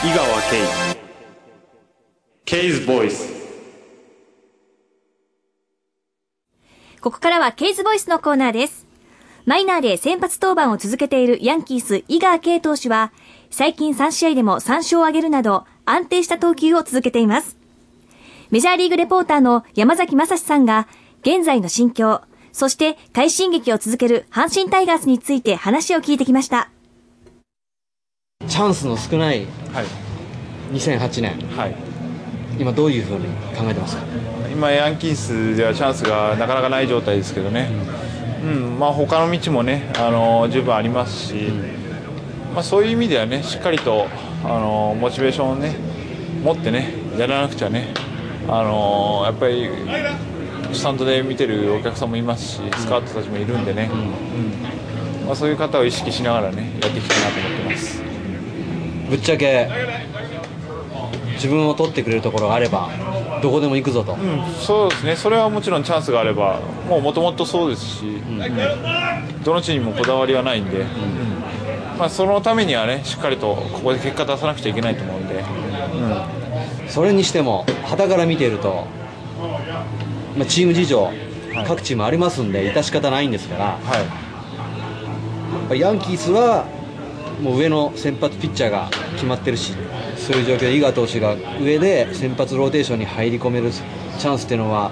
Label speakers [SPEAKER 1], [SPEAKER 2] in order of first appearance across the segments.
[SPEAKER 1] 井川圭ケイズボイス
[SPEAKER 2] ここからはケイズボイスのコーナーです。マイナーで先発登板を続けているヤンキース井川圭投手は、最近3試合でも3勝を挙げるなど安定した投球を続けています。メジャーリーグレポーターの山崎正史さんが、現在の心境、そして快進撃を続ける阪神タイガースについて話を聞いてきました。
[SPEAKER 3] チャンスの少ない
[SPEAKER 4] はい、
[SPEAKER 3] 2008年。
[SPEAKER 4] はい、
[SPEAKER 3] 今どういうふうに考えてますか？
[SPEAKER 4] 今、ヤンキースではチャンスがなかなかない状態ですけどね、うん。まあ他の道もね、あの十分ありますし、まあ、そういう意味ではね、しっかりと、あのモチベーションをね、持ってね、やらなくちゃね、あのやっぱりスタンドで見てるお客さんもいますし、スカウトたちもいるんでね、うん。まあ、そういう方を意識しながらね、やっていきたいなと思ってます。
[SPEAKER 3] ぶっちゃけ自分を取ってくれるところがあればどこでも行くぞと、
[SPEAKER 4] うん、そうですね、それはもちろんチャンスがあれば、もうもともとそうですし、うん。どのチームもこだわりはないんで、うん。まあ、そのためにはね、しっかりとここで結果出さなくちゃいけないと思うんで、うん。
[SPEAKER 3] それにしても旗から見ていると、まあ、チーム事情、各チームありますんで致し方ないんですからや
[SPEAKER 4] は
[SPEAKER 3] っぱりヤンキースはもう上の先発ピッチャーが決まってるしそういう状況で井川投手が上で先発ローテーションに入り込めるチャンスっていうのは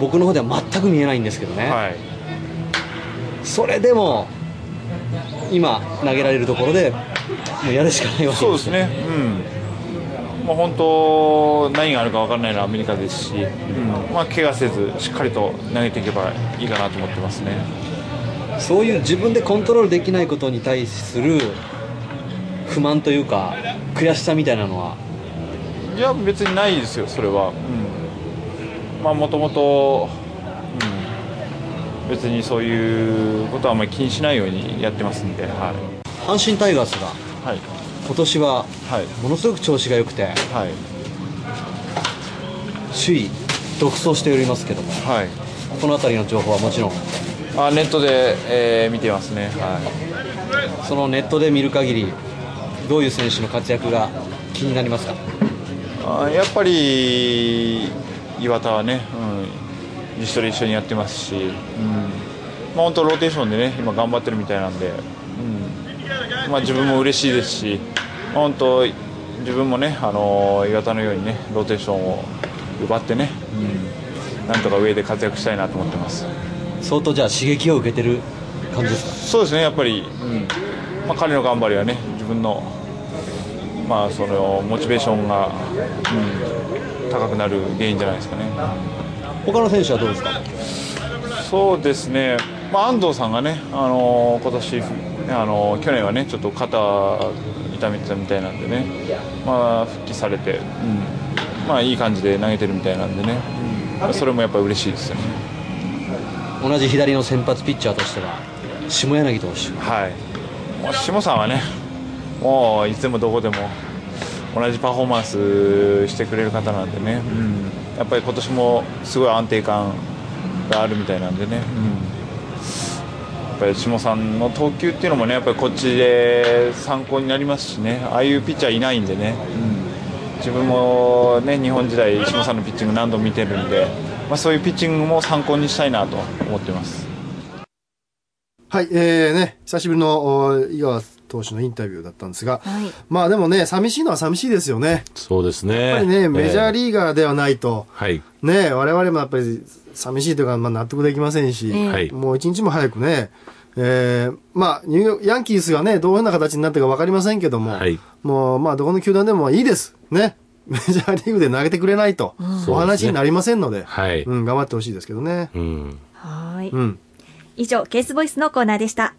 [SPEAKER 3] 僕の方では全く見えないんですけど
[SPEAKER 4] い、
[SPEAKER 3] ね、
[SPEAKER 4] はい、
[SPEAKER 3] それでも今投げられるところでもうやるしかないわけ
[SPEAKER 4] そうですね、うん、まあ、本当、何があるか分からないのはアメリカですし、うん。まあ、怪我せず、しっかりと投げていけばいいかなと思ってますね。
[SPEAKER 3] そういう自分でコントロールできないことに対する不満というか悔しさみたいなのは？い
[SPEAKER 4] や別にないですよそれは、うん、まあもともとうん。別にそういうことはあんまり気にしないようにやってますんでは
[SPEAKER 3] 阪神タイガースが
[SPEAKER 4] いはい。
[SPEAKER 3] 今年は
[SPEAKER 4] はい。
[SPEAKER 3] ものすごく調子が良くて
[SPEAKER 4] はい。
[SPEAKER 3] 首位独走しておりますけども。
[SPEAKER 4] はい。
[SPEAKER 3] この辺りの情報はもちろん
[SPEAKER 4] あネットで、えー見てますね。は
[SPEAKER 3] そのネットで見る限りどういう選手の活躍が気になりますか？
[SPEAKER 4] いあやっぱり岩田はね、うん、自主トレ一緒にやってますし、うん。まあ、本当ローテーションでね今頑張ってるみたいなんで、うん。まあ、自分も嬉しいですし、まあ本当自分もね、あの岩田のようにねローテーションを奪ってね、うん、なんとか上で活躍したいなと思ってます。
[SPEAKER 3] 相当じゃあ刺激を受けてる感じですか？
[SPEAKER 4] そうですね、やっぱり、うん。まあ、彼の頑張りはね、自分の,、まあそのモチベーションが、うん、高くなる原因じゃないですかね。
[SPEAKER 3] 他の選手はどうですか？
[SPEAKER 4] そうですね、まあ、安藤さんがね、あの今年、あの去年はね、ちょっと肩痛めてたみたいなんでね、まあ、復帰されて、うん。まあ、いい感じで投げてるみたいなんでね、うん。それもやっぱり嬉しいですよね。
[SPEAKER 3] 同じ左の先発ピッチャーとしては下柳投手。
[SPEAKER 4] はい、もう下さんはね、もういつでもどこでも同じパフォーマンスしてくれる方なんでね、うん。やっぱり今年もすごい安定感があるみたいなんでね、うん。やっぱり下さんの投球っていうのもね、やっぱりこっちで参考になりますしね、ああいうピッチャーいないんでね、うん。自分もね、日本時代、下さんのピッチング何度も見てるんで、まあ、そういうピッチングも参考にしたいなと思ってます。
[SPEAKER 5] はい、えーね、久しぶりのお井川投手のインタビューだったんですが、
[SPEAKER 2] はい
[SPEAKER 5] まあでもね、寂しいのは寂しいですよね。
[SPEAKER 6] そうですね。
[SPEAKER 5] やっぱりね、メジャー
[SPEAKER 6] リー
[SPEAKER 5] ガーではないと、
[SPEAKER 6] はい。
[SPEAKER 5] ね、我々もやっぱり寂しいというか、まあ納得できませんし、
[SPEAKER 2] ええ
[SPEAKER 6] はい
[SPEAKER 5] もう一日も早くね、えーまあ、ニューヨークヤンキースがね、どういうふうな形になってるか分かりませんけども、
[SPEAKER 6] はい
[SPEAKER 5] もう、まあ、どこの球団でもいいです。ね。メジャーリーグで投げてくれないと、お話になりませんので、
[SPEAKER 6] はい
[SPEAKER 5] うん、頑張ってほしいですけどね。
[SPEAKER 6] うん。
[SPEAKER 2] はい。
[SPEAKER 5] うん。
[SPEAKER 2] 以上、ケースボイスのコーナーでした。